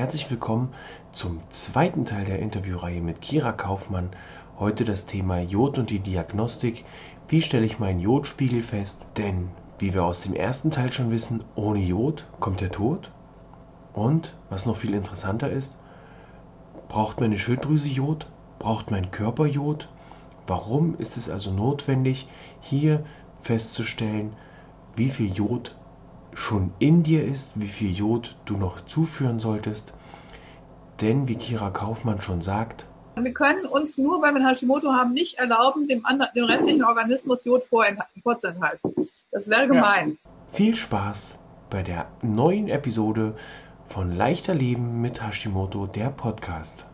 herzlich willkommen zum zweiten Teil der Interviewreihe mit Kira Kaufmann. Heute das Thema Jod und die Diagnostik. Wie stelle ich meinen Jodspiegel fest? Denn, wie wir aus dem ersten Teil schon wissen, ohne Jod kommt der Tod. Und, was noch viel interessanter ist, braucht meine Schilddrüse Jod? Braucht mein Körper Jod? Warum ist es also notwendig, hier festzustellen, wie viel Jod schon in dir ist, wie viel Jod du noch zuführen solltest. Denn, wie Kira Kaufmann schon sagt, wir können uns nur, weil wir Hashimoto haben, nicht erlauben, dem, anderen, dem restlichen Organismus Jod vorzuenthalten. Das wäre gemein. Ja. Viel Spaß bei der neuen Episode von Leichter Leben mit Hashimoto, der Podcast.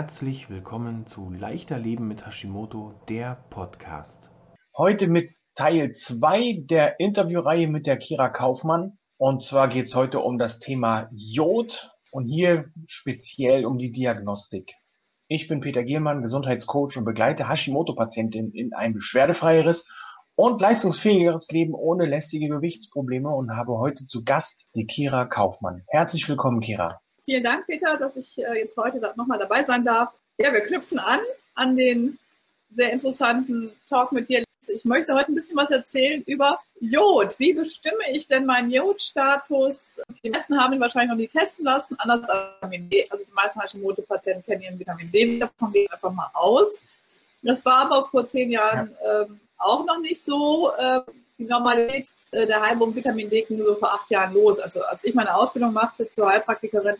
Herzlich willkommen zu Leichter Leben mit Hashimoto, der Podcast. Heute mit Teil 2 der Interviewreihe mit der Kira Kaufmann. Und zwar geht es heute um das Thema Jod und hier speziell um die Diagnostik. Ich bin Peter Giermann, Gesundheitscoach und begleite Hashimoto-Patientinnen in ein beschwerdefreieres und leistungsfähigeres Leben ohne lästige Gewichtsprobleme und habe heute zu Gast die Kira Kaufmann. Herzlich willkommen, Kira. Vielen Dank, Peter, dass ich äh, jetzt heute nochmal dabei sein darf. Ja, wir knüpfen an an den sehr interessanten Talk mit dir. Ich möchte heute ein bisschen was erzählen über Jod. Wie bestimme ich denn meinen Jodstatus? Die meisten haben ihn wahrscheinlich noch nie testen lassen, anders als Vitamin D. Also die meisten Hashimoto-Patienten kennen ihren Vitamin D, davon gehe ich einfach mal aus. Das war aber vor zehn Jahren ja. ähm, auch noch nicht so. Äh, die Normalität äh, der Heilung Vitamin D ging nur so vor acht Jahren los. Also als ich meine Ausbildung machte zur Heilpraktikerin,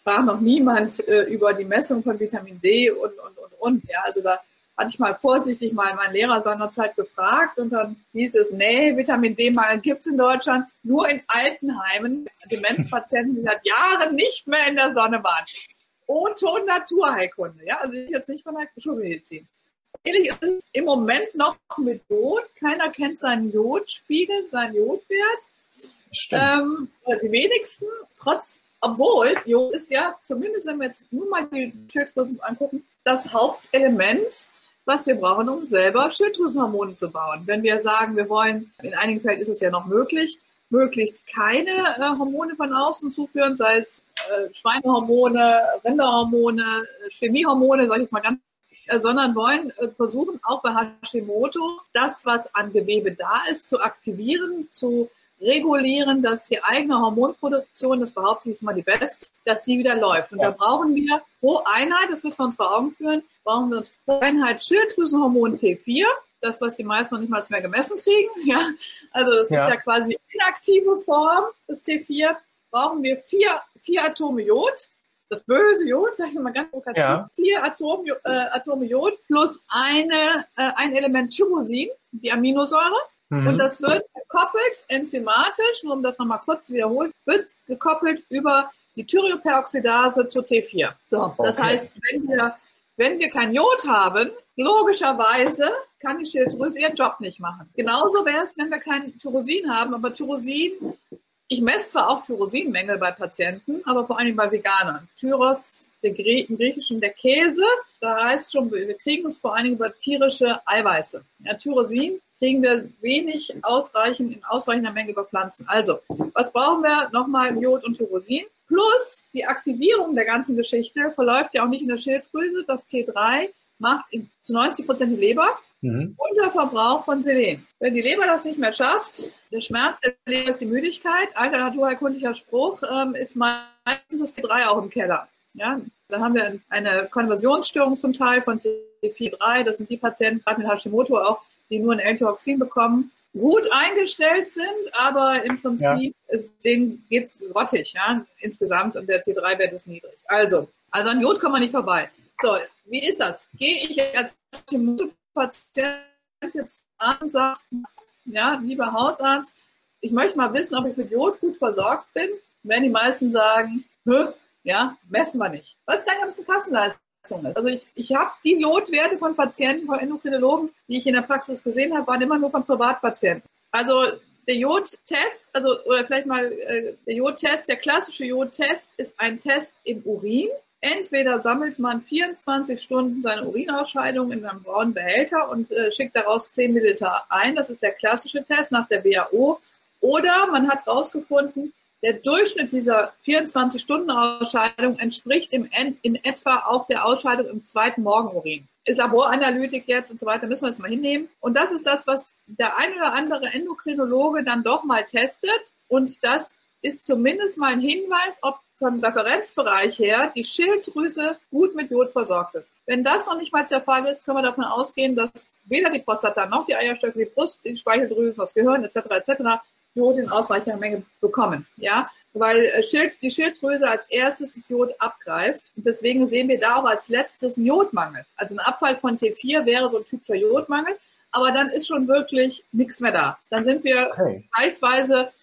sprach noch niemand äh, über die Messung von Vitamin D und, und, und, und. Ja, also da hatte ich mal vorsichtig mal meinen Lehrer seinerzeit gefragt und dann hieß es, nee, Vitamin D-Mangel gibt's in Deutschland nur in Altenheimen, Demenzpatienten, die seit Jahren nicht mehr in der Sonne waren. Und Ton Naturheilkunde, ja, also ich jetzt nicht von der Schulmedizin. Ähnlich ist es im Moment noch mit Jod. Keiner kennt seinen Jodspiegel, seinen Jodwert. Ähm, die wenigsten, trotz obwohl Jod ist ja, zumindest wenn wir jetzt nur mal die Schilddrüsen angucken, das Hauptelement, was wir brauchen, um selber Schilddrüsenhormone zu bauen. Wenn wir sagen, wir wollen, in einigen Fällen ist es ja noch möglich, möglichst keine äh, Hormone von außen zuführen, sei es äh, Schweinehormone, Rinderhormone, Chemiehormone, sage ich mal ganz äh, sondern wollen äh, versuchen, auch bei Hashimoto das, was an Gewebe da ist, zu aktivieren, zu regulieren, dass die eigene Hormonproduktion, das behaupte ich ist mal die beste, dass die wieder läuft. Und ja. da brauchen wir pro Einheit, das müssen wir uns vor Augen führen, brauchen wir uns pro Einheit Schilddrüsenhormon T4, das, was die meisten noch nicht mal mehr gemessen kriegen. Ja, also das ja. ist ja quasi inaktive Form des T4. Brauchen wir vier, vier Atome Jod, das böse Jod, sag ich mal ganz provokativ, ja. vier Atom, äh, Atome Jod plus eine, äh, ein Element Tyrosin, die Aminosäure. Mhm. Und das wird gekoppelt enzymatisch, nur um das nochmal kurz zu wiederholen, wird gekoppelt über die Thyreoperoxidase zu T4. So, okay. das heißt, wenn wir, wenn wir kein Jod haben, logischerweise kann die Schilddrüse ihren Job nicht machen. Genauso wäre es, wenn wir kein Tyrosin haben, aber Tyrosin, ich messe zwar auch Tyrosinmängel bei Patienten, aber vor allem bei Veganern. Tyros, der Grie im Griechischen der Käse, da heißt schon, wir kriegen es vor allem über tierische Eiweiße. Ja, Tyrosin kriegen wir wenig ausreichend in ausreichender Menge über Pflanzen. Also, was brauchen wir? Nochmal Jod und Tyrosin. Plus die Aktivierung der ganzen Geschichte verläuft ja auch nicht in der Schilddrüse. Das T3 macht zu 90 Prozent die Leber. Mhm. der Verbrauch von Selen. Wenn die Leber das nicht mehr schafft, der Schmerz der Leber ist die Müdigkeit. Alter naturheilkundlicher Spruch ähm, ist meistens das T3 auch im Keller. Ja, dann haben wir eine Konversionsstörung zum Teil von T4-3. Das sind die Patienten, gerade mit Hashimoto auch, die nur ein L-Toxin bekommen, gut eingestellt sind, aber im Prinzip ja. ist, denen geht's grottig, ja, insgesamt und der T3-Wert ist niedrig. Also, also an Jod kommen wir nicht vorbei. So, wie ist das? Gehe ich als Patient jetzt an und sage, ja, lieber Hausarzt, ich möchte mal wissen, ob ich mit Jod gut versorgt bin. Wenn die meisten sagen, ja, messen wir nicht. Was kann ich ein bisschen Kassenleistung? Also ich, ich habe die Jodwerte von Patienten, von Endokrinologen, die ich in der Praxis gesehen habe, waren immer nur von Privatpatienten. Also der Jodtest, also oder vielleicht mal äh, der Jodtest, der klassische Jodtest ist ein Test im Urin. Entweder sammelt man 24 Stunden seine Urinausscheidung in einem braunen Behälter und äh, schickt daraus 10 Milliliter ein. Das ist der klassische Test nach der WHO. Oder man hat herausgefunden, der Durchschnitt dieser 24-Stunden-Ausscheidung entspricht im, in etwa auch der Ausscheidung im zweiten Morgenurin. Ist Laboranalytik jetzt und so weiter, müssen wir jetzt mal hinnehmen. Und das ist das, was der ein oder andere Endokrinologe dann doch mal testet. Und das ist zumindest mal ein Hinweis, ob vom Referenzbereich her die Schilddrüse gut mit Jod versorgt ist. Wenn das noch nicht mal der Fall ist, können wir davon ausgehen, dass weder die Prostata noch die Eierstöcke, die Brust, die Speicheldrüsen, das Gehirn etc. etc. Jod in ausreichender Menge bekommen. Ja, weil äh, Schild, die Schilddrüse als erstes das Jod abgreift. Und deswegen sehen wir da auch als letztes einen Jodmangel. Also ein Abfall von T4 wäre so ein typischer Jodmangel, aber dann ist schon wirklich nichts mehr da. Dann sind wir okay.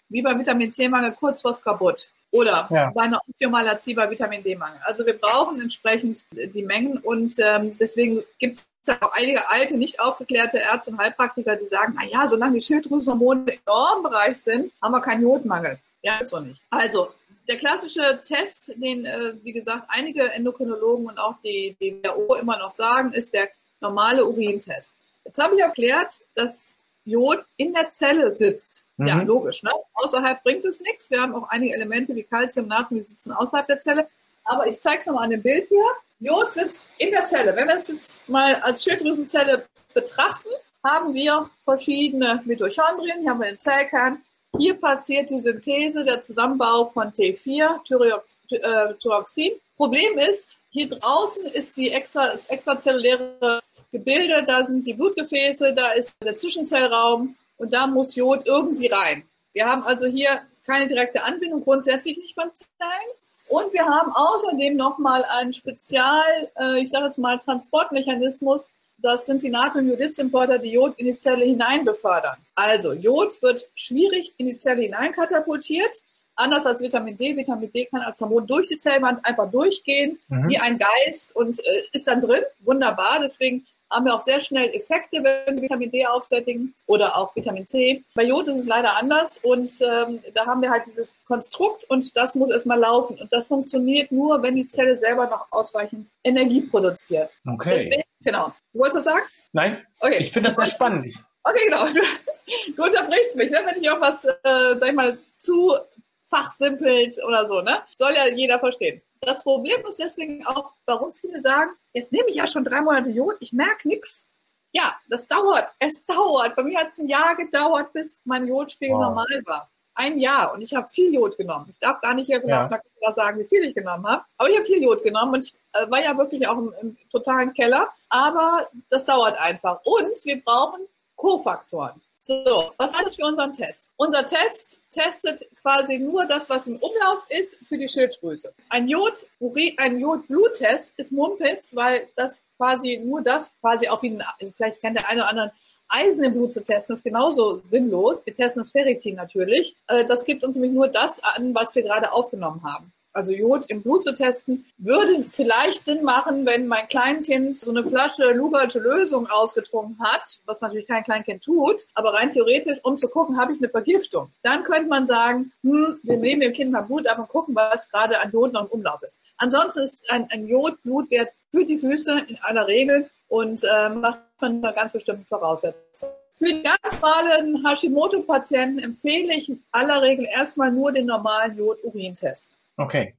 wie beim Vitamin C-Mangel kurz vor kaputt. Oder ja. bei einer Osteomalazie bei Vitamin D-Mangel. Also wir brauchen entsprechend die Mengen und ähm, deswegen gibt es auch einige alte, nicht aufgeklärte Ärzte und Heilpraktiker, die sagen, na ja, solange die Schilddrüsenhormone im Normbereich sind, haben wir keinen Jodmangel. Ja, ist doch nicht. Also, der klassische Test, den, äh, wie gesagt, einige Endokrinologen und auch die, die WHO immer noch sagen, ist der normale Urintest. Jetzt habe ich erklärt, dass Jod in der Zelle sitzt. Mhm. Ja, logisch. Ne? Außerhalb bringt es nichts. Wir haben auch einige Elemente wie Calcium, Natrium, die sitzen außerhalb der Zelle. Aber ich zeige es nochmal an dem Bild hier. Jod sitzt in der Zelle. Wenn wir es jetzt mal als Schilddrüsenzelle betrachten, haben wir verschiedene Mitochondrien. Hier haben wir den Zellkern, hier passiert die Synthese, der Zusammenbau von T4, Thyroxin. Problem ist, hier draußen ist die extra, extrazelluläre Gebilde, da sind die Blutgefäße, da ist der Zwischenzellraum und da muss Jod irgendwie rein. Wir haben also hier keine direkte Anbindung, grundsätzlich nicht von Zellen. Und wir haben außerdem nochmal einen Spezial, äh, ich sage jetzt mal, Transportmechanismus, das sind die Natriumjodidsimporter, die Jod in die Zelle hinein befördern. Also Jod wird schwierig in die Zelle hineinkatapultiert. Anders als Vitamin D. Vitamin D kann als Hormon durch die Zellwand einfach durchgehen, mhm. wie ein Geist und äh, ist dann drin. Wunderbar. Deswegen haben wir auch sehr schnell Effekte, wenn wir Vitamin D aufsättigen oder auch Vitamin C. Bei Jod ist es leider anders und ähm, da haben wir halt dieses Konstrukt und das muss erstmal laufen. Und das funktioniert nur, wenn die Zelle selber noch ausreichend Energie produziert. Okay. Deswegen, genau. Du wolltest das sagen? Nein. Okay. Ich finde das sehr spannend. Okay, genau. Du unterbrichst mich, ne? wenn ich auch was, äh, sag ich mal, zu fachsimpelt oder so, ne? Soll ja jeder verstehen. Das Problem ist deswegen auch, warum viele sagen, jetzt nehme ich ja schon drei Monate Jod, ich merke nichts. Ja, das dauert. Es dauert. Bei mir hat es ein Jahr gedauert, bis mein Jodspiegel wow. normal war. Ein Jahr. Und ich habe viel Jod genommen. Ich darf gar nicht hier genau ja. sagen, wie viel ich genommen habe. Aber ich habe viel Jod genommen und ich äh, war ja wirklich auch im, im totalen Keller. Aber das dauert einfach. Und wir brauchen Kofaktoren. So, was heißt das für unseren Test? Unser Test testet quasi nur das, was im Umlauf ist für die Schilddrüse. Ein Jod, ein Jod-Bluttest ist Mumpitz, weil das quasi nur das quasi auf ihn, vielleicht kennt der eine oder andere Eisen im Blut zu testen, ist genauso sinnlos. Wir testen das Ferritin natürlich. Äh, das gibt uns nämlich nur das an, was wir gerade aufgenommen haben also Jod im Blut zu testen, würde vielleicht Sinn machen, wenn mein Kleinkind so eine Flasche Lugertsche Lösung ausgetrunken hat, was natürlich kein Kleinkind tut, aber rein theoretisch, um zu gucken, habe ich eine Vergiftung. Dann könnte man sagen, hm, wir nehmen dem Kind mal Blut ab und gucken, was gerade an Jod noch im Umlauf ist. Ansonsten ist ein, ein Jod-Blutwert für die Füße in aller Regel und äh, macht man unter ganz bestimmten Voraussetzungen. Für die ganz normalen Hashimoto-Patienten empfehle ich in aller Regel erstmal nur den normalen Jod-Urintest. Okay.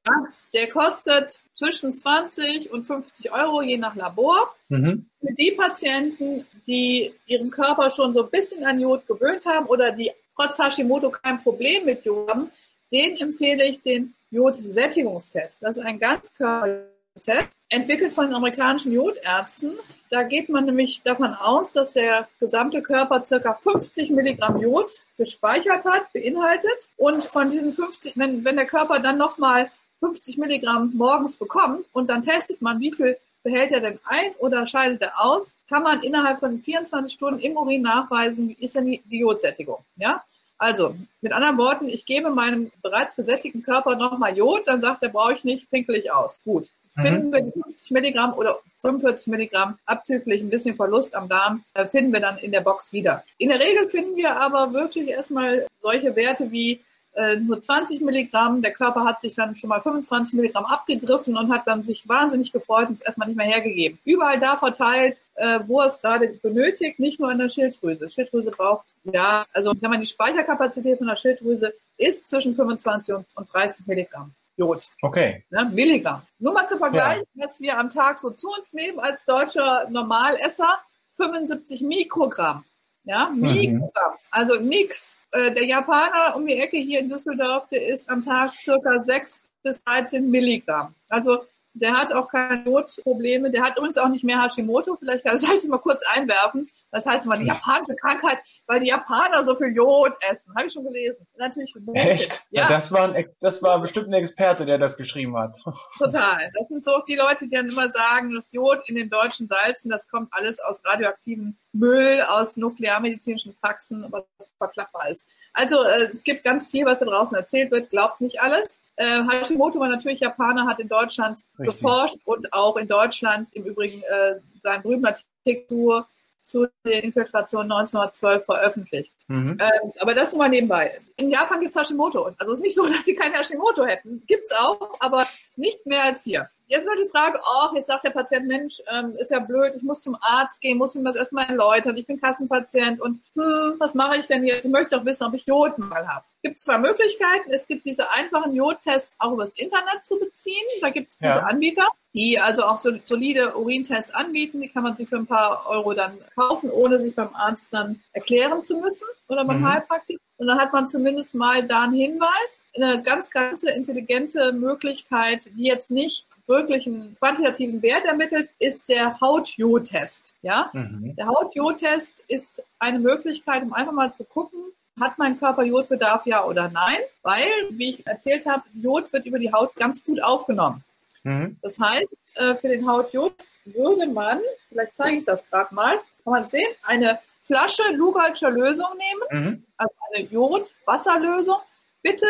der kostet zwischen 20 und 50 Euro, je nach Labor. Mhm. Für die Patienten, die ihren Körper schon so ein bisschen an Jod gewöhnt haben oder die trotz Hashimoto kein Problem mit Jod haben, den empfehle ich den Jodsättigungstest. Das ist ein Ganzkörpertest entwickelt von amerikanischen Jodärzten. Da geht man nämlich davon aus, dass der gesamte Körper circa 50 Milligramm Jod gespeichert hat, beinhaltet. Und von diesen 50, wenn, wenn der Körper dann nochmal 50 Milligramm morgens bekommt und dann testet man, wie viel behält er denn ein oder scheidet er aus, kann man innerhalb von 24 Stunden im Urin nachweisen, wie ist denn die Jodsättigung. Ja? Also, mit anderen Worten, ich gebe meinem bereits gesättigten Körper nochmal Jod, dann sagt er, brauche ich nicht, pinkel ich aus. Gut finden wir die 50 Milligramm oder 45 Milligramm abzüglich ein bisschen Verlust am Darm, äh, finden wir dann in der Box wieder. In der Regel finden wir aber wirklich erstmal solche Werte wie äh, nur 20 Milligramm. Der Körper hat sich dann schon mal 25 Milligramm abgegriffen und hat dann sich wahnsinnig gefreut und es erstmal nicht mehr hergegeben. Überall da verteilt, äh, wo es gerade benötigt, nicht nur in der Schilddrüse. Schilddrüse braucht, ja, also wenn man die Speicherkapazität von der Schilddrüse ist zwischen 25 und, und 30 Milligramm. Jod. Okay. Ne, Milligramm. Nur mal zu vergleichen, ja. was wir am Tag so zu uns nehmen als deutscher Normalesser, 75 Mikrogramm. Ja, mhm. Mikrogramm. Mhm. Also nix. Äh, der Japaner um die Ecke hier in Düsseldorf, der isst am Tag circa 6 bis 13 Milligramm. Also der hat auch keine Jodprobleme. Der hat übrigens auch nicht mehr Hashimoto. Vielleicht kann ich es mal kurz einwerfen. Das heißt mal, die japanische Krankheit, weil die Japaner so viel Jod essen. Habe ich schon gelesen. Natürlich. Echt? Ja. Das war, ein, das war bestimmt ein Experte, der das geschrieben hat. Total. Das sind so die Leute, die dann immer sagen, das Jod in den deutschen Salzen, das kommt alles aus radioaktivem Müll, aus nuklearmedizinischen Praxen, was verklappbar ist. Also äh, es gibt ganz viel, was da draußen erzählt wird. Glaubt nicht alles. Äh, Hashimoto war natürlich Japaner, hat in Deutschland Richtig. geforscht und auch in Deutschland im Übrigen äh, seinen berühmten Artikel zu den Infiltrationen 1912 veröffentlicht. Mhm. Ähm, aber das nur mal nebenbei. In Japan gibt es Hashimoto. Also es ist nicht so, dass sie kein Hashimoto hätten. Gibt es auch, aber nicht mehr als hier. Jetzt ist halt die Frage, oh, jetzt sagt der Patient, Mensch, ähm, ist ja blöd, ich muss zum Arzt gehen, muss ihm das erstmal erläutern, ich bin Kassenpatient und hm, was mache ich denn jetzt? Ich möchte doch wissen, ob ich Jod mal habe. Es gibt zwei Möglichkeiten. Es gibt diese einfachen Jodtests auch übers Internet zu beziehen. Da gibt es gute ja. Anbieter, die also auch so, solide Urintests anbieten. Die kann man sich für ein paar Euro dann kaufen, ohne sich beim Arzt dann erklären zu müssen oder beim mhm. Heilpraktiker. Und dann hat man zumindest mal da einen Hinweis. Eine ganz, ganz intelligente Möglichkeit, die jetzt nicht wirklich einen quantitativen Wert ermittelt, ist der Hautjodtest. Ja? Mhm. Der Hautjodtest ist eine Möglichkeit, um einfach mal zu gucken, hat mein Körper Jodbedarf, ja oder nein? Weil, wie ich erzählt habe, Jod wird über die Haut ganz gut aufgenommen. Mhm. Das heißt, äh, für den Hautjod würde man, vielleicht zeige ich das gerade mal, kann man sehen, eine Flasche Lugalscher Lösung nehmen, mhm. also eine Jod-Wasserlösung. Bitte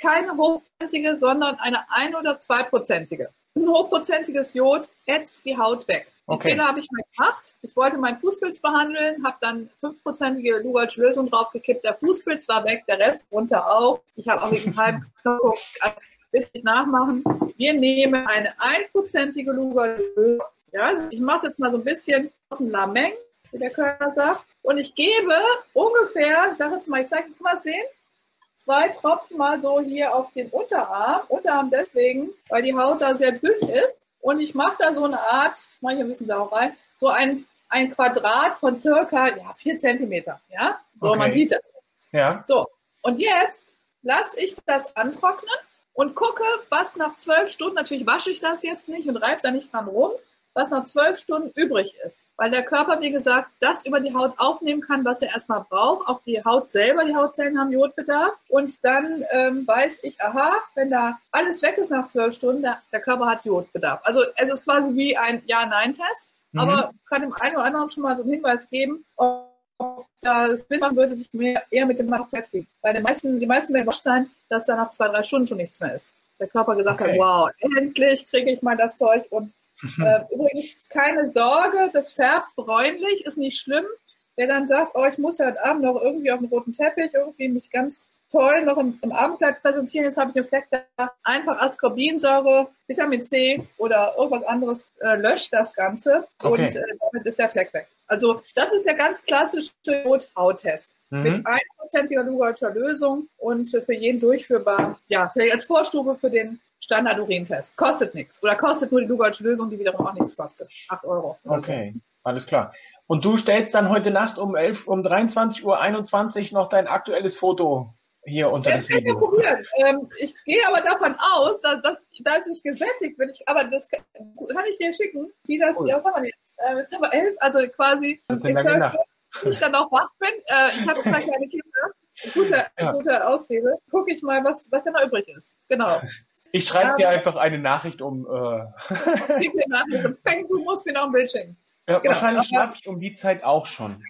keine hochprozentige, sondern eine ein- oder zweiprozentige ein hochprozentiges Jod ätzt die Haut weg. Okay. Den Fehler habe ich mal gemacht. Ich wollte meinen Fußpilz behandeln, habe dann fünfprozentige Lugalsch Lösung draufgekippt. Der Fußpilz war weg, der Rest runter auch. Ich habe auch wegen halben Knochen richtig nachmachen. Wir nehmen eine einprozentige Lugalsch Lösung. Ja, ich mache es jetzt mal so ein bisschen aus dem Lameng, wie der Körper sagt. Und ich gebe ungefähr, ich sage jetzt mal, ich zeige mal sehen, zwei Tropfen mal so hier auf den Unterarm. Unterarm deswegen, weil die Haut da sehr dünn ist. Und ich mache da so eine Art, mache ich ein bisschen da auch rein, so ein, ein Quadrat von circa ja, vier Zentimeter. Ja, so okay. man sieht das. Ja. So, und jetzt lasse ich das antrocknen und gucke, was nach zwölf Stunden, natürlich wasche ich das jetzt nicht und reibe da nicht dran rum, was nach zwölf Stunden übrig ist. Weil der Körper, wie gesagt, das über die Haut aufnehmen kann, was er erstmal braucht. Auch die Haut selber, die Hautzellen haben Jodbedarf. Und dann ähm, weiß ich, aha, wenn da alles weg ist nach zwölf Stunden, der, der Körper hat Jodbedarf. Also es ist quasi wie ein Ja-Nein-Test. Mhm. Aber kann dem einen oder anderen schon mal so einen Hinweis geben, ob da Sinn machen würde, sich mehr, eher mit dem Mann beschäftigen. Weil die meisten, die meisten werden sein, dass da nach zwei, drei Stunden schon nichts mehr ist. Der Körper gesagt okay. hat, wow, endlich kriege ich mal das Zeug und äh, übrigens keine Sorge, das färbt bräunlich, ist nicht schlimm. Wer dann sagt, oh, ich muss heute Abend noch irgendwie auf dem roten Teppich irgendwie mich ganz toll noch im, im Abendkleid präsentieren, jetzt habe ich einen Fleck da, einfach Ascorbinsäure, Vitamin C oder irgendwas anderes äh, löscht das Ganze okay. und äh, damit ist der Fleck weg. Also das ist der ganz klassische Hauttest. Mhm. Mit einprozentiger Lugalscher Lösung und für jeden durchführbar, ja, vielleicht als Vorstufe für den Standard-Urintest. Kostet nichts. Oder kostet nur die Lugalsche Lösung, die wiederum auch nichts kostet. 8 Euro. Okay, alles klar. Und du stellst dann heute Nacht um 11, um 23.21 Uhr noch dein aktuelles Foto hier unter das, Video. Ähm, ich gehe aber davon aus, dass, dass, dass ich gesättigt bin. Ich, aber das kann, kann ich dir schicken, wie das, cool. ja, was haben wir jetzt? Äh, jetzt haben wir elf, also quasi in zwölf Stunden, ich dann auch wach bin. Äh, ich habe zwei kleine Kinder. Gute, ja. gute Ausrede. Gucke ich mal, was, was da noch übrig ist. Genau. Ich schreibe dir einfach eine Nachricht um. Äh Nachricht. Du musst mir noch ein Bild schenken. Ja, genau. Wahrscheinlich schlafe ich um die Zeit auch schon.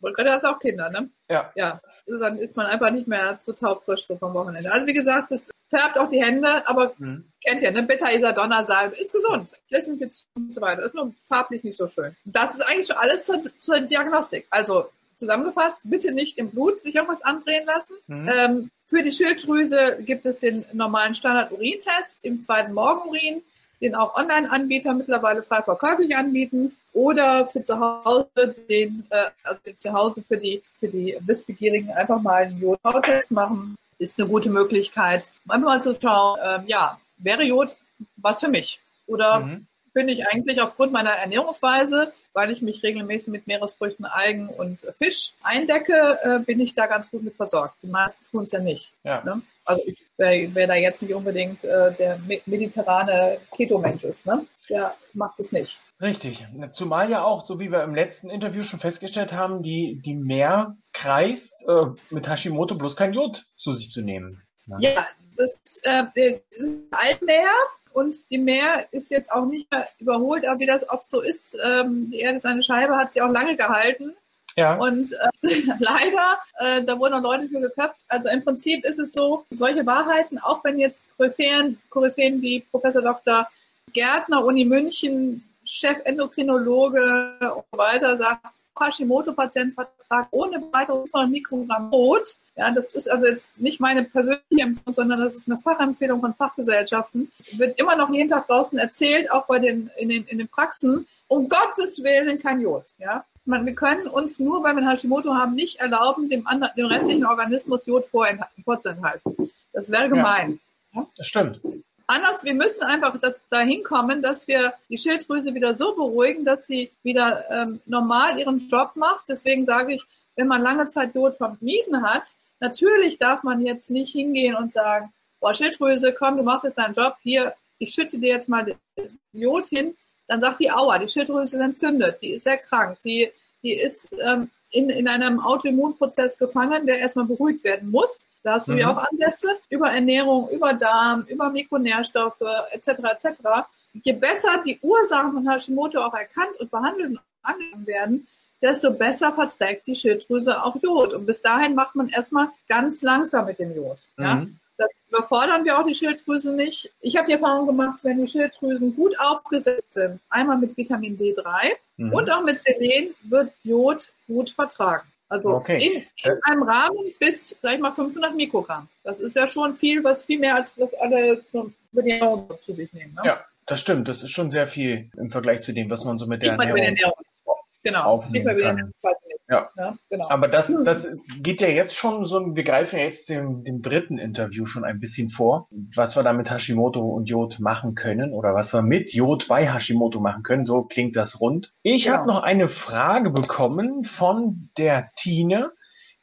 Und du hast auch Kinder, ne? Ja. Ja. Also dann ist man einfach nicht mehr so taufrisch so vom Wochenende. Also wie gesagt, das färbt auch die Hände, aber mhm. kennt ihr, ne? Beta-Isadonna-Salbe ist gesund. jetzt und so weiter. Ist nur farblich nicht so schön. Das ist eigentlich schon alles zur, zur Diagnostik. Also zusammengefasst, bitte nicht im Blut sich irgendwas andrehen lassen. Mhm. Ähm, Für die Schilddrüse gibt es den normalen Standard-Urintest im zweiten Morgenurin, den auch Online-Anbieter mittlerweile frei verkäuflich anbieten oder für zu Hause den, äh, also zu Hause für die, für die Wissbegierigen einfach mal einen Jod-Test machen. Ist eine gute Möglichkeit, einfach mal zu schauen, äh, ja, wäre Jod was für mich? Oder mhm. bin ich eigentlich aufgrund meiner Ernährungsweise, weil ich mich regelmäßig mit Meeresfrüchten, Algen und Fisch eindecke, äh, bin ich da ganz gut mit versorgt. Die meisten tun es ja nicht. Ja. Ne? Also ich wäre wär da jetzt nicht unbedingt äh, der mediterrane Keto-Mensch ist. Ne? Der macht es nicht. Richtig. Zumal ja auch, so wie wir im letzten Interview schon festgestellt haben, die, die Meer kreist, äh, mit Hashimoto bloß kein Jod zu sich zu nehmen. Ne? Ja, das, äh, das ist Altmeer und die Meer ist jetzt auch nicht mehr überholt, aber wie das oft so ist, ähm, die Erde ist eine Scheibe, hat sie auch lange gehalten. Ja. Und äh, leider, äh, da wurden auch Leute für geköpft. Also im Prinzip ist es so, solche Wahrheiten, auch wenn jetzt Koryphäen, Koryphäen wie Professor Dr. Gärtner, Uni München, Chefendokrinologe und so weiter sagt, Hashimoto-Patientenvertrag ohne weitere 500 Mikrogramm Brot. Ja, das ist also jetzt nicht meine persönliche Empfehlung, sondern das ist eine Fachempfehlung von Fachgesellschaften. Wird immer noch jeden Tag draußen erzählt, auch bei den, in den, in den Praxen. Um Gottes Willen kein Jod. Ja, man, wir können uns nur, weil wir Hashimoto haben, nicht erlauben, dem, anderen, dem restlichen Organismus Jod vorzuenthalten. Das wäre gemein. Ja? Das stimmt. Anders, wir müssen einfach dahin kommen, dass wir die Schilddrüse wieder so beruhigen, dass sie wieder ähm, normal ihren Job macht. Deswegen sage ich, wenn man lange Zeit Jod vermieden hat, natürlich darf man jetzt nicht hingehen und sagen, boah, Schilddrüse, komm, du machst jetzt deinen Job, hier, ich schütte dir jetzt mal Jod hin. Dann sagt die Aua, die Schilddrüse ist entzündet, die ist sehr krank, die, die ist ähm, in, in einem Autoimmunprozess gefangen, der erstmal beruhigt werden muss. Da hast du mhm. ja auch Ansätze über Ernährung, über Darm, über Mikronährstoffe etc. etc. Je besser die Ursachen von Hashimoto auch erkannt und behandelt und angegangen werden, desto besser verträgt die Schilddrüse auch Jod. Und bis dahin macht man erstmal ganz langsam mit dem Jod. Ja? Mhm. Das überfordern wir auch die Schilddrüse nicht. Ich habe die Erfahrung gemacht, wenn die Schilddrüsen gut aufgesetzt sind, einmal mit Vitamin D3 mhm. und auch mit Selen, wird Jod gut vertragen. Also okay. in, in, einem Rahmen bis, sag ich mal, 500 Mikrogramm. Das ist ja schon viel, was viel mehr als was alle über die Ernährung zu sich nehmen. Ne? Ja, das stimmt. Das ist schon sehr viel im Vergleich zu dem, was man so mit der Ernährung, Ernährung genau. aufnehmen kann. Ja. ja, genau. Aber das, das geht ja jetzt schon so, wir greifen ja jetzt dem, dem dritten Interview schon ein bisschen vor, was wir da mit Hashimoto und Jod machen können oder was wir mit Jod bei Hashimoto machen können. So klingt das rund. Ich genau. habe noch eine Frage bekommen von der Tine.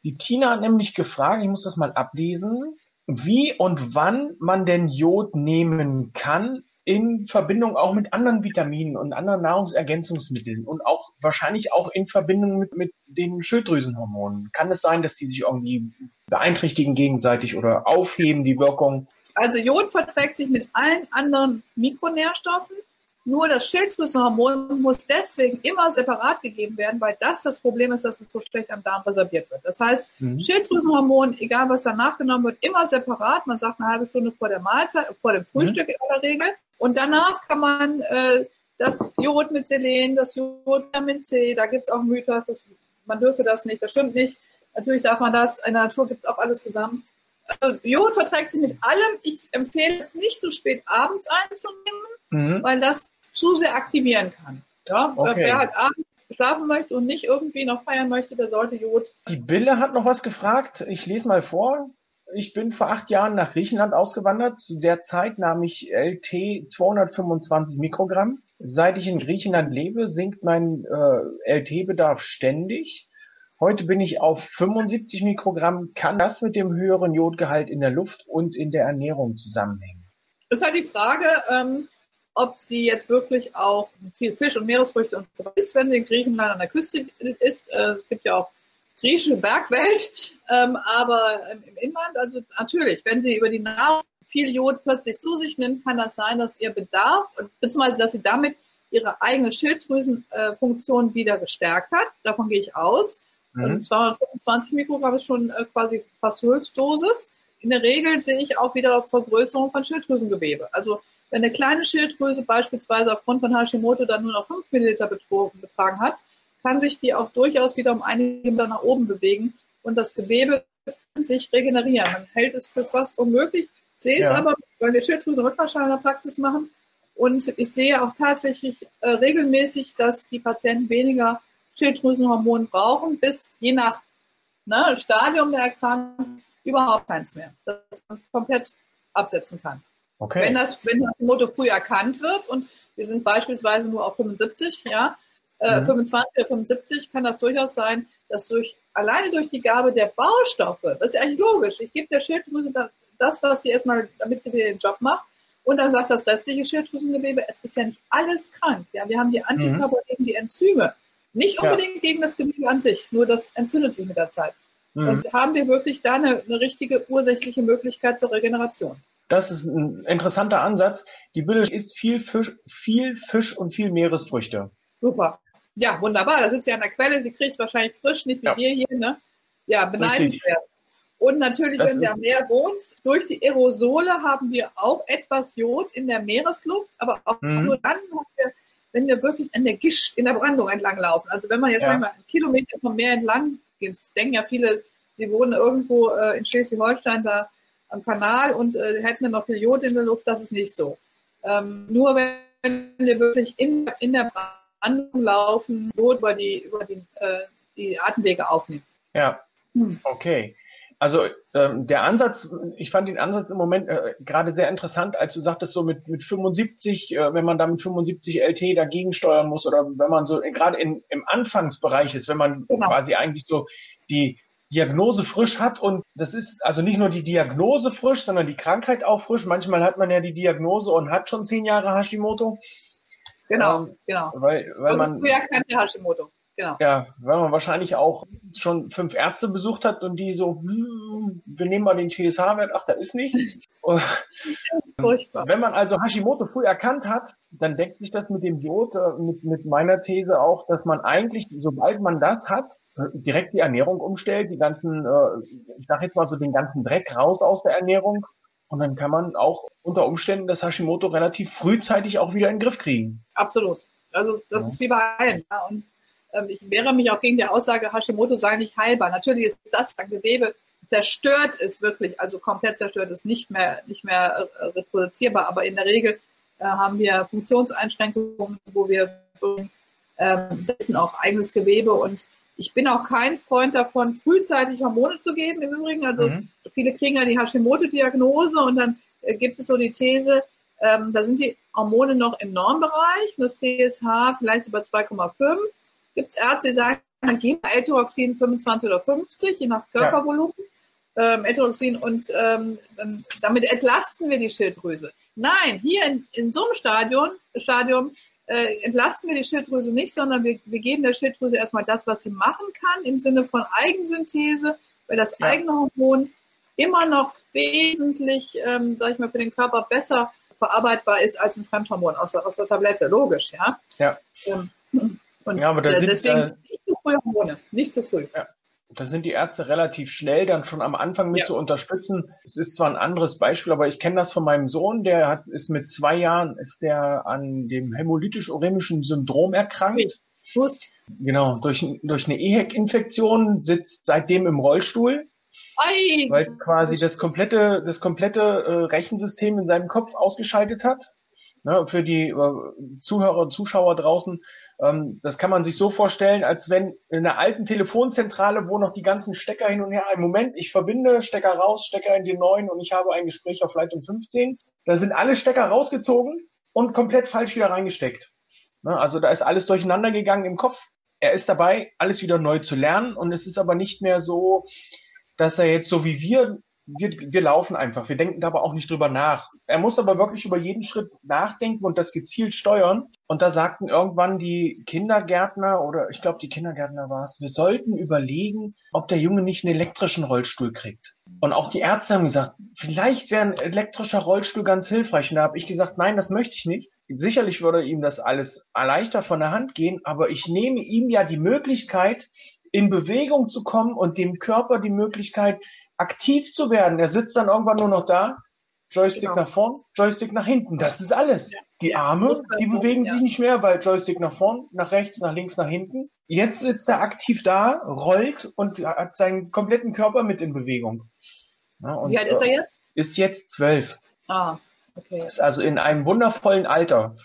Die Tina hat nämlich gefragt, ich muss das mal ablesen, wie und wann man denn Jod nehmen kann, in Verbindung auch mit anderen Vitaminen und anderen Nahrungsergänzungsmitteln und auch wahrscheinlich auch in Verbindung mit, mit den Schilddrüsenhormonen. Kann es sein, dass die sich irgendwie beeinträchtigen gegenseitig oder aufheben, die Wirkung? Also Jod verträgt sich mit allen anderen Mikronährstoffen. Nur das Schilddrüsenhormon muss deswegen immer separat gegeben werden, weil das das Problem ist, dass es so schlecht am Darm reserviert wird. Das heißt, mhm. Schilddrüsenhormon, egal was danach genommen wird, immer separat. Man sagt eine halbe Stunde vor der Mahlzeit, vor dem Frühstück mhm. in aller Regel. Und danach kann man äh, das Jod mit Selen, das Jod Vitamin C, da gibt es auch Mythos, das, man dürfe das nicht, das stimmt nicht. Natürlich darf man das, in der Natur gibt es auch alles zusammen. Also, Jod verträgt sich mit allem. Ich empfehle es nicht so spät abends einzunehmen, mhm. weil das zu sehr aktivieren kann. Ja? Okay. Wer halt abends schlafen möchte und nicht irgendwie noch feiern möchte, der sollte Jod. Die Bille hat noch was gefragt. Ich lese mal vor ich bin vor acht Jahren nach Griechenland ausgewandert. Zu der Zeit nahm ich LT 225 Mikrogramm. Seit ich in Griechenland lebe, sinkt mein äh, LT-Bedarf ständig. Heute bin ich auf 75 Mikrogramm. Kann das mit dem höheren Jodgehalt in der Luft und in der Ernährung zusammenhängen? Das ist halt die Frage, ähm, ob sie jetzt wirklich auch viel Fisch und Meeresfrüchte und so isst, wenn sie in Griechenland an der Küste ist. Äh, es gibt ja auch griechische Bergwelt, ähm, aber im Inland, also natürlich, wenn sie über die Nahrung viel Jod plötzlich zu sich nimmt, kann das sein, dass ihr Bedarf, beziehungsweise dass sie damit ihre eigene Schilddrüsenfunktion äh, wieder gestärkt hat. Davon gehe ich aus. Mhm. Und 225 Mikrogramm ist schon äh, quasi fast Höchstdosis. In der Regel sehe ich auch wieder Vergrößerung von Schilddrüsengewebe. Also wenn eine kleine Schilddrüse beispielsweise aufgrund von Hashimoto dann nur noch 5 Milliliter betragen hat, kann sich die auch durchaus wieder um einige Meter nach oben bewegen. und das Gewebe kann sich regenerieren. Man hält es für fast unmöglich. Ich sehe Ja. es aber, weil wir Schilddrüsen-Rückenmarschall in der Praxis machen. Und ich sehe auch tatsächlich äh, regelmäßig, dass die Patienten weniger Schilddrüsenhormone brauchen, bis je nach ne, Stadium der Erkrankung überhaupt keins mehr. Dass man es komplett absetzen kann. Okay. Wenn das, wenn das Motto früh erkannt wird und wir sind beispielsweise nur auf 75, ja, äh, Mhm. 25 oder 75, kann das durchaus sein, dass durch, alleine durch die Gabe der Baustoffe, das ist ja eigentlich logisch, ich gebe der Schilddrüse das, das, was sie erstmal, damit sie wieder den Job macht, und dann sagt das restliche Schilddrüsengewebe, es ist ja nicht alles krank. Ja, wir haben die Antikörper gegen die Enzyme. Nicht Ja. unbedingt gegen das Gewebe an sich, nur das entzündet sich mit der Zeit. Mhm. Und haben wir wirklich da eine, eine richtige ursächliche Möglichkeit zur Regeneration. Das ist ein interessanter Ansatz. Die Bille isst viel Fisch, viel Fisch und viel Meeresfrüchte. Super. Ja, wunderbar. Da sitzt sie an der Quelle. Sie kriegt es wahrscheinlich frisch, nicht wie Ja. wir hier. Ne? Ja, beneidenswert. Und natürlich, Das wenn sie am Meer wohnt, durch die Aerosole haben wir auch etwas Jod in der Meeresluft, aber auch Mhm. nur dann, wenn wir, wenn wir wirklich an der Gischt in der Brandung entlang laufen. Also wenn man jetzt Ja. einmal einen Kilometer vom Meer entlang geht, denken ja viele, sie wohnen irgendwo äh, in Schleswig-Holstein da am Kanal und äh, hätten dann noch viel Jod in der Luft. Das ist nicht so. Ähm, nur wenn wir wirklich in, in der Brandung laufen, Jod über die, über die, äh, die Atemwege aufnehmen. Ja, Hm. okay. Also ähm, der Ansatz, ich fand den Ansatz im Moment äh, gerade sehr interessant, als du sagtest, so mit, mit 75, äh, wenn man da mit 75 LT dagegen steuern muss oder wenn man so äh, gerade in, im Anfangsbereich ist, wenn man Genau. quasi eigentlich so die Diagnose frisch hat und das ist also nicht nur die Diagnose frisch, sondern die Krankheit auch frisch. Manchmal hat man ja die Diagnose und hat schon zehn Jahre Hashimoto, Genau, Ähm, genau. weil, weil man früher kannte Hashimoto. Genau. ja, weil man wahrscheinlich auch schon fünf Ärzte besucht hat und die so, hm, wir nehmen mal den TSH-Wert, ach, da ist nichts. Furchtbar. wenn man also Hashimoto früh erkannt hat, dann deckt sich das mit dem Jod, äh, mit, mit meiner These auch, dass man eigentlich, sobald man das hat, äh, direkt die Ernährung umstellt, die ganzen, äh, ich sag jetzt mal so den ganzen Dreck raus aus der Ernährung und dann kann man auch unter Umständen das Hashimoto relativ frühzeitig auch wieder in den Griff kriegen. Absolut. Also das Ja. ist wie bei allen. Ja. Und ähm, ich wehre mich auch gegen die Aussage, Hashimoto sei nicht heilbar. Natürlich ist das ein Gewebe zerstört ist wirklich, also komplett zerstört ist, nicht mehr, nicht mehr äh, reproduzierbar. Aber in der Regel äh, haben wir Funktionseinschränkungen, wo wir ähm, das ist auch eigenes Gewebe und ich bin auch kein Freund davon, frühzeitig Hormone zu geben. Im Übrigen, also Mhm. viele kriegen ja die Hashimoto-Diagnose und dann äh, gibt es so die These, ähm, da sind die Hormone noch im Normbereich, das TSH vielleicht über 2,5. Gibt es Ärzte, die sagen, dann geben wir L-Tyroxin 25 oder 50, je nach Körpervolumen. Ähm, L-Tyroxin und ähm, dann, damit entlasten wir die Schilddrüse. Nein, hier in, in so einem Stadion, Stadium äh, entlasten wir die Schilddrüse nicht, sondern wir, wir geben der Schilddrüse erstmal das, was sie machen kann, im Sinne von Eigensynthese, weil das Ja. eigene Hormon immer noch wesentlich, ähm, sag ich mal, für den Körper besser verarbeitbar ist als ein Fremdhormon aus der, aus der Tablette. Logisch, ja. Ja. Ähm, und Ja, aber da äh, sind, deswegen äh, nicht zu früh Hormone, nicht zu früh. Da sind die Ärzte relativ schnell dann schon am Anfang mit Ja. zu unterstützen. Es ist zwar ein anderes Beispiel, aber ich kenne das von meinem Sohn, der hat, ist mit zwei Jahren, ist der an dem hämolytisch-uremischen Syndrom erkrankt. Muss, Genau, durch, durch eine EHEC-Infektion, sitzt seitdem im Rollstuhl, ei, weil quasi das komplette, das komplette äh, Rechensystem in seinem Kopf ausgeschaltet hat. Ne, für die äh, Zuhörer und Zuschauer draußen, das kann man sich so vorstellen, als wenn in einer alten Telefonzentrale, wo noch die ganzen Stecker hin und her, im Moment, ich verbinde Stecker raus, Stecker in den neuen und ich habe ein Gespräch auf Leitung 15, da sind alle Stecker rausgezogen und komplett falsch wieder reingesteckt. Ne, also da ist alles durcheinander gegangen im Kopf. Er ist dabei, alles wieder neu zu lernen und es ist aber nicht mehr so, dass er jetzt so wie wir, wir, wir laufen einfach, wir denken da aber auch nicht drüber nach. Er muss aber wirklich über jeden Schritt nachdenken und das gezielt steuern. Und da sagten irgendwann die Kindergärtner oder ich glaube die Kindergärtner war es, wir sollten überlegen, ob der Junge nicht einen elektrischen Rollstuhl kriegt. Und auch die Ärzte haben gesagt, vielleicht wäre ein elektrischer Rollstuhl ganz hilfreich. Und da habe ich gesagt, nein, das möchte ich nicht. Sicherlich würde ihm das alles leichter von der Hand gehen, aber ich nehme ihm ja die Möglichkeit, in Bewegung zu kommen und dem Körper die Möglichkeit, aktiv zu werden. Er sitzt dann irgendwann nur noch da Joystick genau. nach vorn, Joystick nach hinten. Das ist alles. Die Arme, die bewegen sich nicht mehr, weil Joystick nach vorn, nach rechts, nach links, nach hinten. Jetzt sitzt er aktiv da, rollt und hat seinen kompletten Körper mit in Bewegung. Ja, und, Wie alt ist er jetzt? Ist jetzt zwölf. Ah, okay. Ist also in einem wundervollen Alter.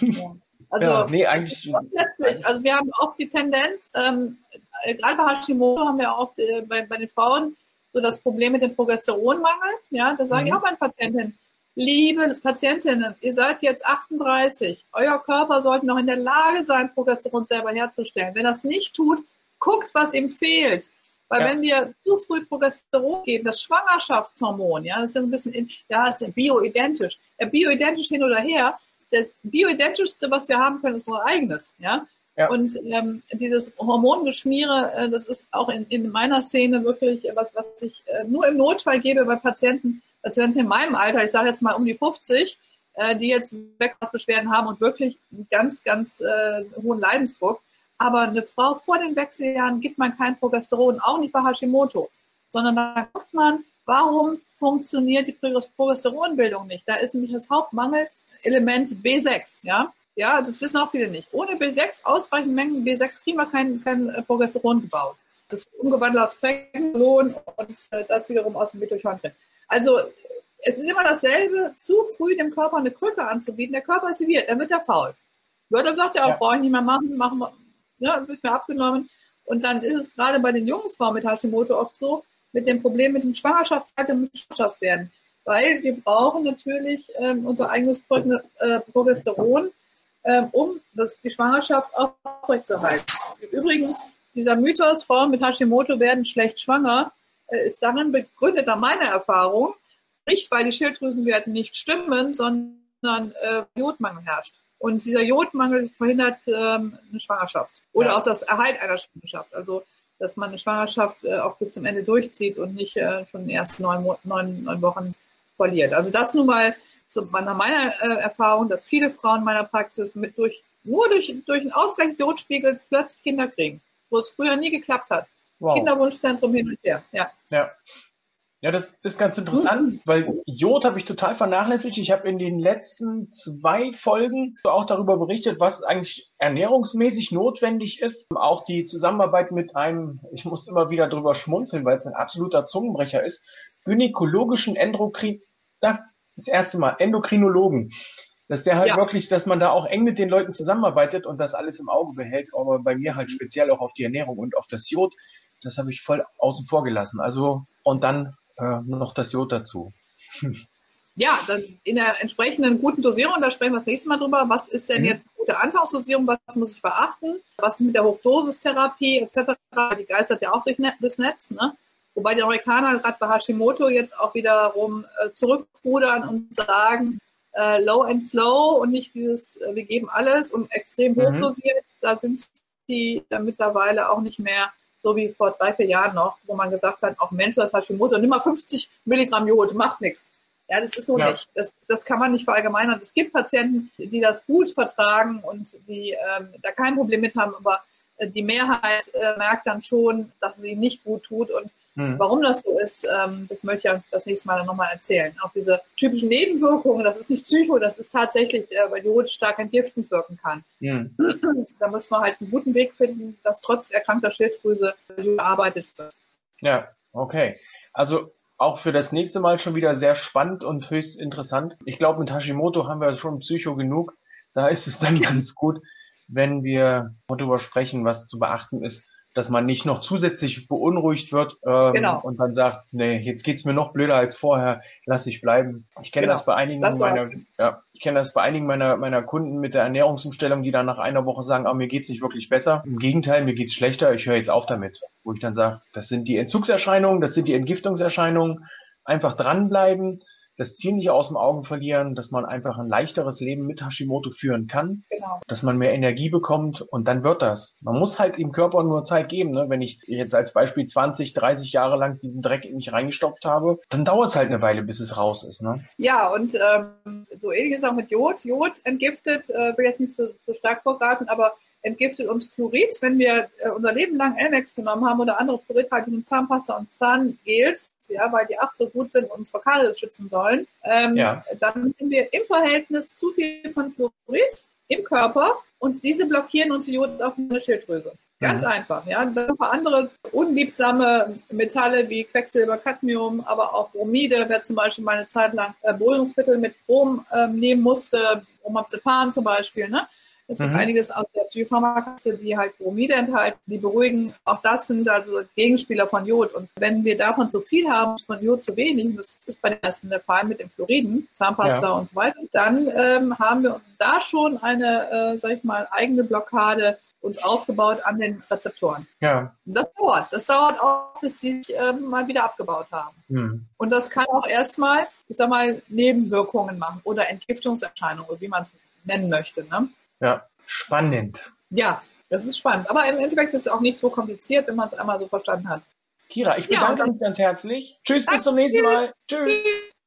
Ja. Also, ja, nee, eigentlich. Letztlich, also wir haben auch die Tendenz, ähm, äh, gerade bei Hashimoto haben wir auch äh, bei, bei den Frauen so das Problem mit dem Progesteronmangel. Ja, da sage mhm. ich auch meinen Patientinnen, liebe Patientinnen, ihr seid jetzt 38, euer Körper sollte noch in der Lage sein, Progesteron selber herzustellen. Wenn das nicht tut, guckt, was ihm fehlt. Weil ja. wenn wir zu früh Progesteron geben, das Schwangerschaftshormon, ja, das ist ein bisschen, in, ja, das ist bioidentisch. Ja, bioidentisch hin oder her, das bioidentischste, was wir haben können, ist unser eigenes, ja. Ja. Und ähm, dieses Hormongeschmiere, äh, das ist auch in, in meiner Szene wirklich was, was ich äh, nur im Notfall gebe bei Patienten, Patienten in meinem Alter, ich sage jetzt mal um die 50, äh, die jetzt Wechselbeschwerden haben und wirklich einen ganz, ganz äh, hohen Leidensdruck. Aber eine Frau vor den Wechseljahren gibt man kein Progesteron, auch nicht bei Hashimoto, sondern da guckt man, warum funktioniert die Progesteronbildung nicht. Da ist nämlich das Hauptmangelelement B6, ja. Ja, das wissen auch viele nicht. Ohne B6, ausreichend Mengen B6 kriegen wir kein, kein äh, Progesteron gebaut. Das ist umgewandelt aus Pregnenolon und äh, das wiederum aus dem Mitochondrien. Also es ist immer dasselbe, zu früh dem Körper eine Krücke anzubieten. Der Körper ist wird, dann wird er faul. Ja, dann sagt er auch, ja. brauche ich nicht mehr machen, machen wir, ja, wird mir abgenommen. Und dann ist es gerade bei den jungen Frauen mit Hashimoto oft so, mit dem Problem mit dem Schwangerschaftsalter und Schwangerschaftswerden. Weil wir brauchen natürlich ähm, unser eigenes äh, Progesteron, ähm, um das, die Schwangerschaft aufrechtzuerhalten. Übrigens, dieser Mythos, Frauen mit Hashimoto werden schlecht schwanger, äh, ist darin begründet, nach meiner Erfahrung, nicht weil die Schilddrüsenwerte nicht stimmen, sondern äh, Jodmangel herrscht. Und dieser Jodmangel verhindert ähm, eine Schwangerschaft oder ja. auch das Erhalt einer Schwangerschaft. Also dass man eine Schwangerschaft äh, auch bis zum Ende durchzieht und nicht äh, schon in den ersten neun, neun, neun Wochen verliert. Also das nun mal so nach meiner äh, Erfahrung, dass viele Frauen in meiner Praxis mit durch, nur durch, durch einen Ausgleich des Jodspiegels plötzlich Kinder kriegen, wo es früher nie geklappt hat. Wow. Kinderwunschzentrum hin und her, ja. Ja. Ja, das ist ganz interessant, mhm. weil Jod habe ich total vernachlässigt. Ich habe in den letzten zwei Folgen auch darüber berichtet, was eigentlich ernährungsmäßig notwendig ist. Auch die Zusammenarbeit mit einem, ich muss immer wieder drüber schmunzeln, weil es ein absoluter Zungenbrecher ist, gynäkologischen Endokrin, das erste Mal, Endokrinologen. Dass der halt ja. wirklich, dass man da auch eng mit den Leuten zusammenarbeitet und das alles im Auge behält, aber bei mir halt speziell auch auf die Ernährung und auf das Jod, das habe ich voll außen vor gelassen. Also, und dann äh, noch das Jod dazu. Ja, dann in der entsprechenden guten Dosierung, da sprechen wir das nächste Mal drüber. Was ist denn mhm. jetzt gute Anfangsdosierung? Was muss ich beachten? Was ist mit der Hochdosistherapie etc.? Die geistert ja auch durch, durchs Netz. Ne? Wobei die Amerikaner gerade bei Hashimoto jetzt auch wiederum äh, zurückrudern und sagen, äh, low and slow und nicht dieses, äh, wir geben alles und extrem mhm. dosiert. Da sind die äh, mittlerweile auch nicht mehr so wie vor drei, vier Jahren noch, wo man gesagt hat, auch Mensch, das Hashimoto, nimm mal 50 Milligramm Jod, macht nichts. Ja, das ist so ja. nicht. Das, das kann man nicht verallgemeinern. Es gibt Patienten, die das gut vertragen und die ähm, da kein Problem mit haben, aber äh, die Mehrheit äh, merkt dann schon, dass es ihnen nicht gut tut und hm. Warum das so ist, ähm, das möchte ich das nächste Mal dann nochmal erzählen. Auch diese typischen Nebenwirkungen, das ist nicht Psycho, das ist tatsächlich, äh, weil die Jod stark entgiftend wirken kann. Hm. Da muss man halt einen guten Weg finden, dass trotz erkrankter Schilddrüse gearbeitet wird. Ja, okay. Also auch für das nächste Mal schon wieder sehr spannend und höchst interessant. Ich glaube, mit Hashimoto haben wir schon Psycho genug. Da ist es dann ganz gut, wenn wir darüber sprechen, was zu beachten ist, dass man nicht noch zusätzlich beunruhigt wird ähm, genau. und dann sagt, nee, jetzt geht's mir noch blöder als vorher, lass ich bleiben. Ich kenne genau. das bei einigen das meiner, ja, ich kenne das bei einigen meiner meiner Kunden mit der Ernährungsumstellung, die dann nach einer Woche sagen, ah, mir geht's nicht wirklich besser. Im Gegenteil, mir geht's schlechter. Ich höre jetzt auf damit. Wo ich dann sage, das sind die Entzugserscheinungen, das sind die Entgiftungserscheinungen. Einfach dranbleiben das Ziel nicht aus dem Augen verlieren, dass man einfach ein leichteres Leben mit Hashimoto führen kann, genau. dass man mehr Energie bekommt und dann wird das. Man muss halt dem Körper nur Zeit geben. Ne? Wenn ich jetzt als Beispiel 20, 30 Jahre lang diesen Dreck in mich reingestopft habe, dann dauert es halt eine Weile, bis es raus ist. Ne? Ja, und ähm, so ähnlich ist auch mit Jod. Jod entgiftet, äh, will jetzt nicht zu, zu stark vorgreifen, aber entgiftet uns Fluorid. Wenn wir äh, unser Leben lang Elmex genommen haben oder andere fluoridhaltigen Zahnpasta und Zahngels, ja, weil die ach so gut sind und uns vor Karies schützen sollen, ähm, ja. dann haben wir im Verhältnis zu viel von Fluorid im Körper und diese blockieren uns Jod auf eine Schilddrüse. Ganz mhm. einfach, ja. Dann noch andere unliebsame Metalle wie Quecksilber, Cadmium, aber auch Bromide. Wer zum Beispiel mal eine Zeit lang äh, Beruhigungsmittel mit Brom ähm, nehmen musste, Bromazepam zum Beispiel, ne? Es gibt mhm. einiges aus der Psychopharmaka, die halt Bromide enthalten, die beruhigen. Auch das sind also Gegenspieler von Jod. Und wenn wir davon zu viel haben, von Jod zu wenig, das ist bei den ersten der Fall mit den Fluoriden, Zahnpasta ja. und so weiter, dann ähm, haben wir da schon eine, äh, sag ich mal, eigene Blockade uns aufgebaut an den Rezeptoren. Ja. das dauert. Das dauert auch, bis sie sich ähm, mal wieder abgebaut haben. Mhm. Und das kann auch erstmal, ich sag mal, Nebenwirkungen machen oder Entgiftungserscheinungen, wie man es nennen möchte. Ne? Ja, spannend. Ja, das ist spannend. Aber im Endeffekt ist es auch nicht so kompliziert, wenn man es einmal so verstanden hat. Kira, ich bedanke ja, mich ganz herzlich. Tschüss, bis zum nächsten Mal. Tschüss. Tschüss.